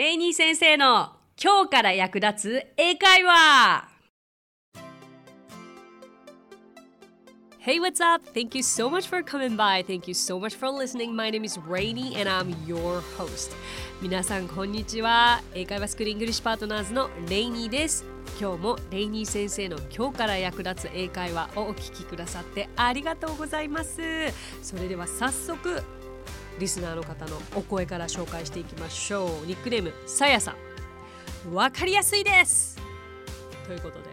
レイニー先生の今日から役立つ英会話 Hey, what's up? Thank you so much for coming by. Thank you so much for listening. My name is Rainy and I'm your host. 皆さん、こんにちは。英会話スクールイングリッシュパートナーズのレイニーです。今日もレイニー先生の今日から役立つ英会話をお聞きくださってありがとうございます。それでは早速、リスナーの方のお声から紹介していきましょう。ニックネーム、さやさん。わかりやすいですということで、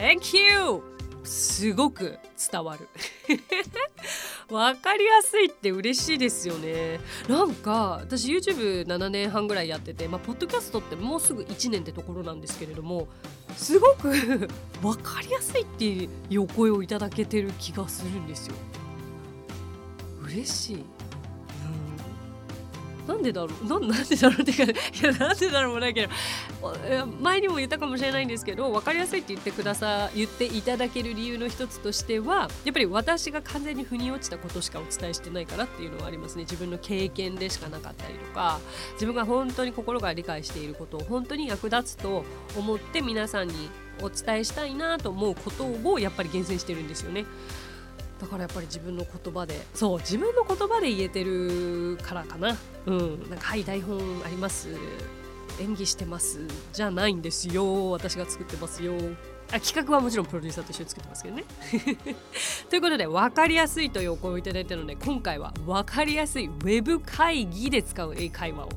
Thank you! すごく伝わる わかりやすいって嬉しいですよねなんか私 YouTube7 年半ぐらいやっててまあポッドキャストってもうすぐ1年ってところなんですけれどもすごく わかりやすいっていうお声をいただけてる気がするんですよ嬉しいなんでだろう？ななんでだろう？ってかいやなんでだろうもないけど。前にも言ったかもしれないんですけど分かりやすいって言ってくださ言っていただける理由の一つとしてはやっぱり私が完全に腑に落ちたことしかお伝えしてないからっていうのはありますね。自分の経験でしかなかったりとか自分が本当に心が理解していることを本当に役立つと思って皆さんにお伝えしたいなと思うことをやっぱり厳選してるんですよね。だからやっぱり自分の言葉で。そう自分の言葉で言えてるからかな。うん。なんかはい台本あります。演技してます。じゃないんですよ。私が作ってますよ。あ企画はもちろんプロデューサーと一緒に作ってますけどね。ということで分かりやすいというお声をいただいたので今回は分かりやすいウェブ会議で使う英会話を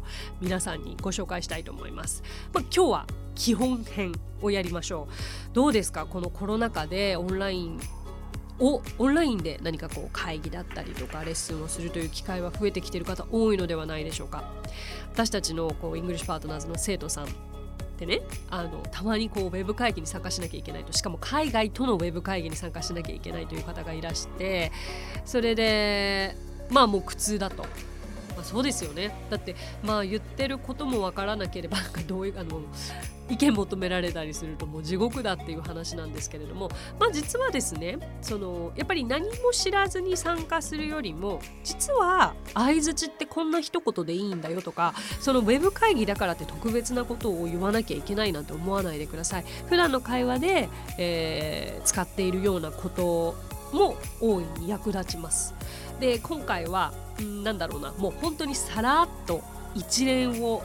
皆さんにご紹介したいと思います、まあ、今日は基本編をやりましょう。どうですか？このコロナ禍でオンラインオンラインで何かこう会議だったりとかレッスンをするという機会は増えてきている方多いのではないでしょうか。私たちのこうイングリッシュパートナーズの生徒さんってねあのたまにこうウェブ会議に参加しなきゃいけないとしかも海外とのウェブ会議に参加しなきゃいけないという方がいらしてそれでまあもう苦痛だと、そうですよね。だってまあ言ってることもわからなければどういうあの意見求められたりするともう地獄だっていう話なんですけれども、まあ、実はですねそのやっぱり何も知らずに参加するよりも実は相づちってこんな一言でいいんだよとかそのウェブ会議だからって特別なことを言わなきゃいけないなんて思わないでください。普段の会話で、えー、使っているようなことも大いに役立ちます。で今回はなんだろうな。もう本当にさらっと一連を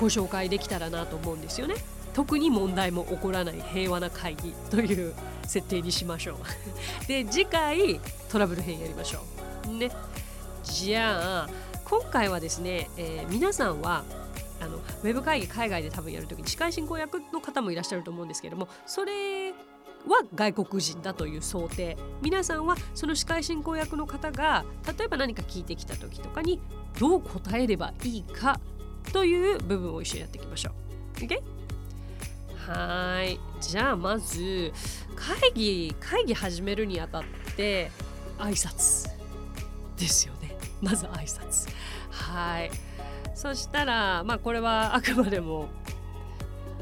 ご紹介できたらなと思うんですよね。特に問題も起こらない平和な会議という設定にしましょう。で次回トラブル編やりましょう。ね。じゃあ今回はですね、えー、皆さんはあのウェブ会議海外で多分やるときに司会進行役の方もいらっしゃると思うんですけれどもそれは外国人だという想定。皆さんはその司会進行役の方が例えば何か聞いてきた時とかにどう答えればいいかという部分を一緒にやっていきましょう。OK? はい。じゃあまず会議会議始めるにあたって挨拶ですよね。まず挨拶。はい。そしたらまあこれはあくまでも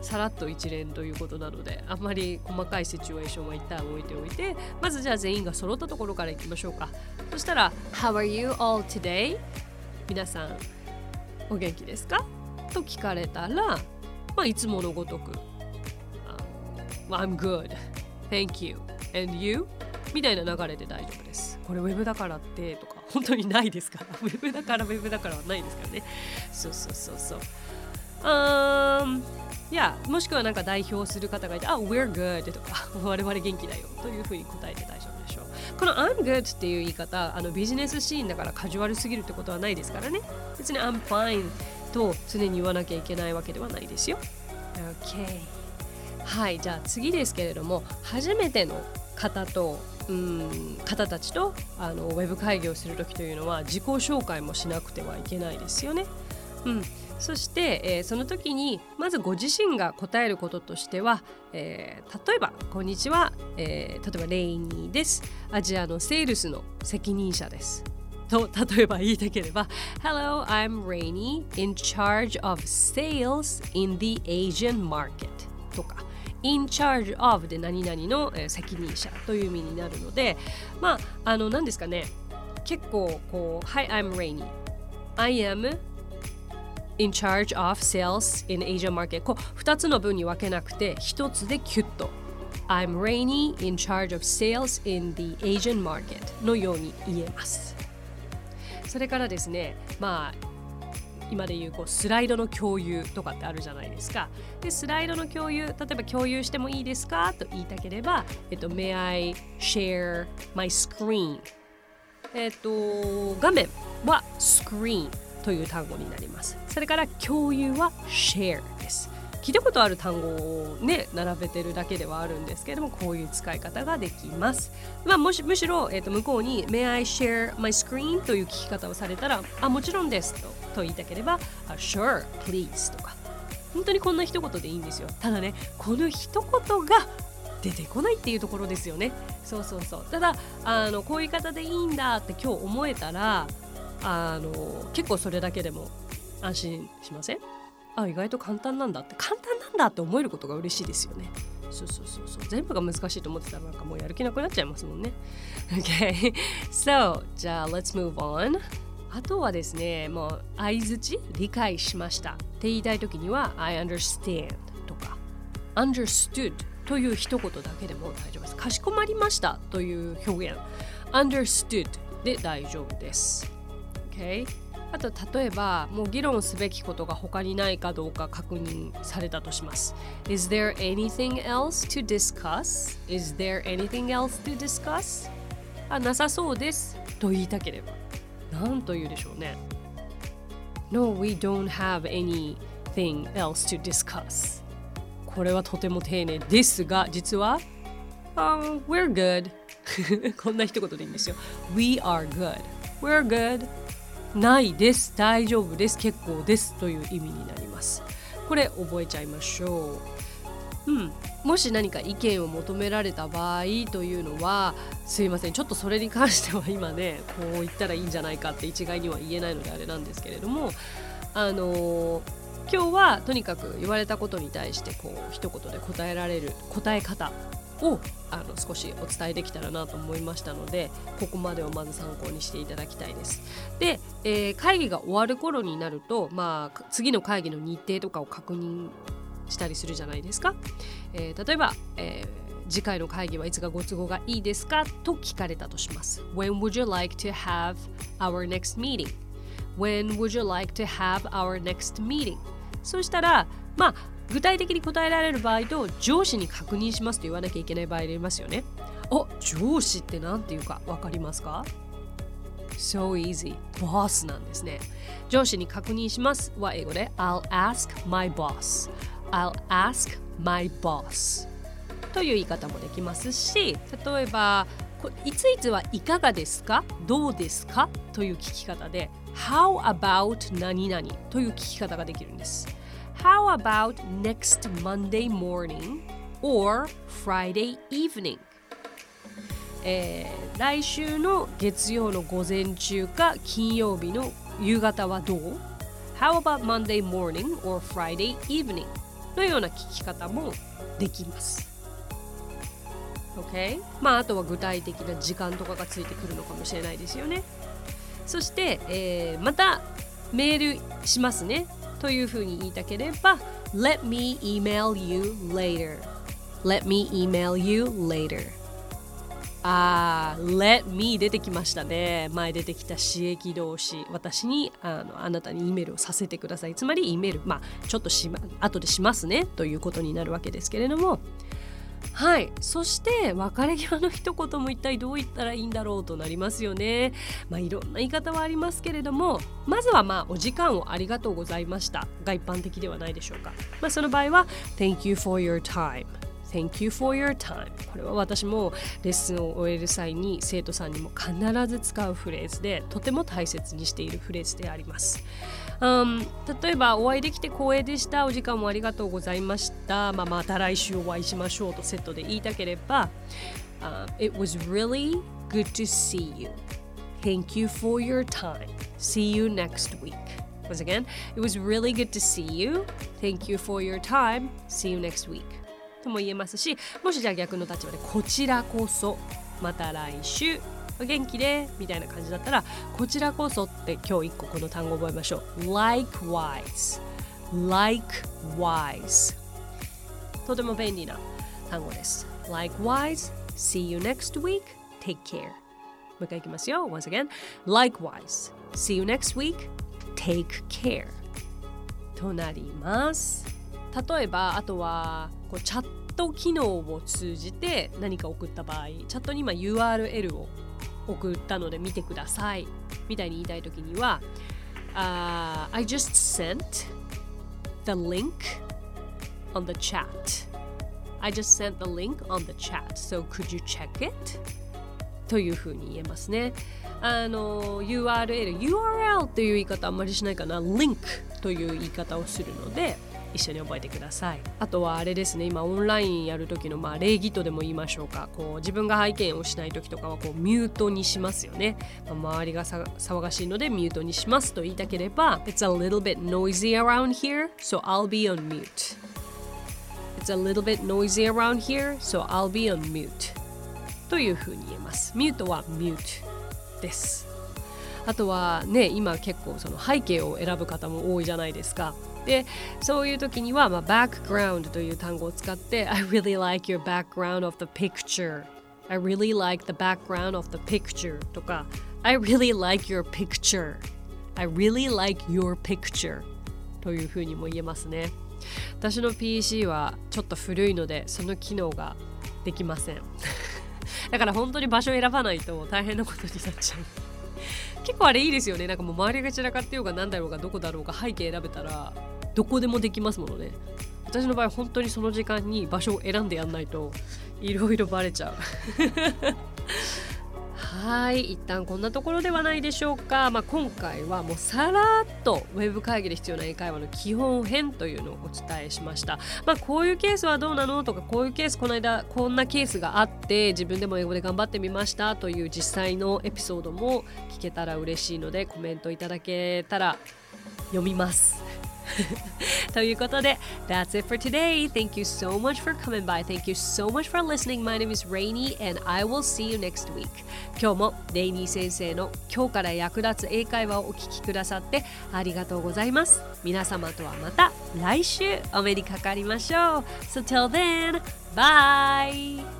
さらっと一連ということなのであんまり細かいシチュエーションは一旦置いておいてまずじゃあ全員が揃ったところからいきましょうか。そしたら How are you all today? 皆さんお元気ですか？と聞かれたら、まあ、いつものごとく I'm good. Thank you. And you? みたいな流れで大丈夫です。これウェブだからってとか本当にないですから。ウェブだからウェブだからはないですからね。そうそうそうそう。うんいやもしくはなんか代表する方がいて、あ、we're good とか、我々元気だよというふうに答えて大丈夫でしょう。この I'm good っていう言い方、あのビジネスシーンだからカジュアルすぎるってことはないですからね。別に I'm fine と常に言わなきゃいけないわけではないですよ。OK。はい、じゃあ次ですけれども、初めての方と、うん方たちとあのウェブ会議をするときというのは自己紹介もしなくてはいけないですよね。うん、そして、えー、その時にまずご自身が答えることとしては、えー、例えば「こんにちは、えー、例えばレイニーです。アジアのセールスの責任者です」と例えば言いたければ「Hello, I'm Rainy in charge of sales in the Asian market」とか「in charge of」で何々の責任者という意味になるのでまああの何ですかね。結構こう「Hi, I'm Rainy I am in charge of sales in Asia market こう2つの文に分けなくて1つでキュッと I'm Rainy in charge of sales in the Asian market のように言えますそれからですねまあ今でいうこうスライドの共有とかってあるじゃないですか。で、スライドの共有、例えば共有してもいいですかと言いたければ、えっと、May I share my screen? えっと、画面は screen という単語になります。それから共有は share です。聞いたことある単語をね並べてるだけではあるんですけれどもこういう使い方ができます、まあ、もしむしろ、えー、と向こうに May I share my screen? という聞き方をされたらあもちろんですとと言いたければ Sure please とか。本当にこんな一言でいいんですよ。ただねこの一言が出てこないっていうところですよね。そうそうそう。ただあのこういう方でいいんだって今日思えたらあの結構それだけでも安心しません？あ意外と簡単なんだって。簡単なんだって思えることが嬉しいですよね。そうそうそうそう。全部が難しいと思ってたらなんかもうやる気なくなっちゃいますもんね。OK so じゃあ let's move on あとはですねもう相づち理解しました。って言いたい時には I understand とか understood という一言だけでも大丈夫です。かしこまりましたという表現。understood で大丈夫です。OK あと例えばもう議論すべきことが他にないかどうか確認されたとします。Is there anything else to discuss? Is there anything else to discuss? あなさそうですと言いたければ何と言うでしょうね No, we don't have anything else to discuss これはとても丁寧ですが実は、um, We're good こんな一言でいいんですよ We are good We're good ないです。大丈夫です。結構です。という意味になります。これ覚えちゃいましょう。うん。もし何か意見を求められた場合というのはすいません。ちょっとそれに関しては今ねこう言ったらいいんじゃないかって一概には言えないのであれなんですけれどもあの今日はとにかく言われたことに対してこう一言で答えられる答え方をあの少しお伝えできたらなと思いましたのでここまでをまず参考にしていただきたいです。で、えー、会議が終わる頃になると、まあ、次の会議の日程とかを確認したりするじゃないですか。えー、例えば、えー、次回の会議はいつがご都合がいいですかと聞かれたとします。When would you like to have our next meeting? When would you like to have our next meeting? そうしたら、まあ、具体的に答えられる場合と上司に確認しますと言わなきゃいけない場合ありますよね。お上司って何て言うか分かりますか？So easy. ボスなんですね。上司に確認しますは英語で I'll ask my boss. I'll ask my boss という言い方もできますし例えばいついつはいかがですか？どうですか？という聞き方で How about 何々？という聞き方ができるんです How about next Monday morning or Friday evening えー、来週の月曜の午前中か金曜日の夕方はどう How about Monday morning or Friday evening? のような聞き方もできます。OK? まああとは具体的な時間とかがついてくるのかもしれないですよね。そして、えー、またメールしますねというふうに言いたければ Let me email you later Let me email you later あー、let me 出てきましたね。前出てきた刺激動詞。私にあのあなたに E メールをさせてください。つまり E メール、まあ、ちょっとし、ま、後でしますねということになるわけですけれども。はい。そして、別れ際の一言も一体どう言ったらいいんだろうとなりますよね。まあ、いろんな言い方はありますけれども、まずはまあ、お時間をありがとうございましたが一般的ではないでしょうか。まあ、その場合は、Thank you for your time。Thank you for your time これは私もレッスンを終える際に生徒さんにも必ず使うフレーズでとても大切にしているフレーズであります、例えばお会いできて光栄でしたお時間もありがとうございました、まあ、また来週お会いしましょうとセットで言いたければ、uh, It was really good to see you Thank you for your time See you next week Once again, it was really good to see you. Thank you for your time. See you next week. とも言えますしもしじゃあ逆の立場でこちらこそまた来週お元気でみたいな感じだったらこちらこそって今日一個この単語覚えましょう。Likewise likewise とても便利な単語です。Likewise see you next week. Take care. もう一回いきますよ。Once again likewise see you next week. Take care. となります。例えばあとはこうチャット機能を通じて何か送った場合チャットに今 URL を送ったので見てくださいみたいに言いたいときには、uh, I just sent the link on the chat I just sent the link on the chat so could you check it? というふうに言えますねあの URL URL という言い方あんまりしないかな link という言い方をするので一緒に覚えてください。あとはあれですね今オンラインやる時のまあ礼儀とでも言いましょうか。こう自分が拝見をしない時とかはこうミュートにしますよね、まあ、周りが騒がしいのでミュートにしますと言いたければ It's a little bit noisy around here so I'll be on mute. It's a little bit noisy around here so I'll be on mute. というふうに言えます。ミュートはミュートです。あとはね今結構その背景を選ぶ方も多いじゃないですか。でそういう時には、まあ、background という単語を使って I really like your background of the picture I really like the background of the picture とか I really like your picture I really like your picture というふうにも言えますね私の PC はちょっと古いのでその機能ができませんだから本当に場所を選ばないと大変なことになっちゃう結構あれいいですよね。なんかもう周りが散らかってようが何だろうがどこだろうが背景選べたらどこでもできますものね。私の場合本当にその時間に場所を選んでやんないといろいろバレちゃう。はい一旦こんなところではないでしょうか、まあ、今回はもうさらっとウェブ会議で必要な英会話の基本編というのをお伝えしました、まあ、こういうケースはどうなのとかこういうケースこの間こんなケースがあって自分でも英語で頑張ってみましたという実際のエピソードも聞けたら嬉しいのでコメントいただけたら読みます。ということで That's it for today. Thank you so much for coming by. Thank you so much for listening. My name is Rainy and I will see you next week. 今日もレイニー先生の今日から役立つ英会話をお聞きくださってありがとうございます。皆様とはまた来週お目にかかりましょう。So till then, bye!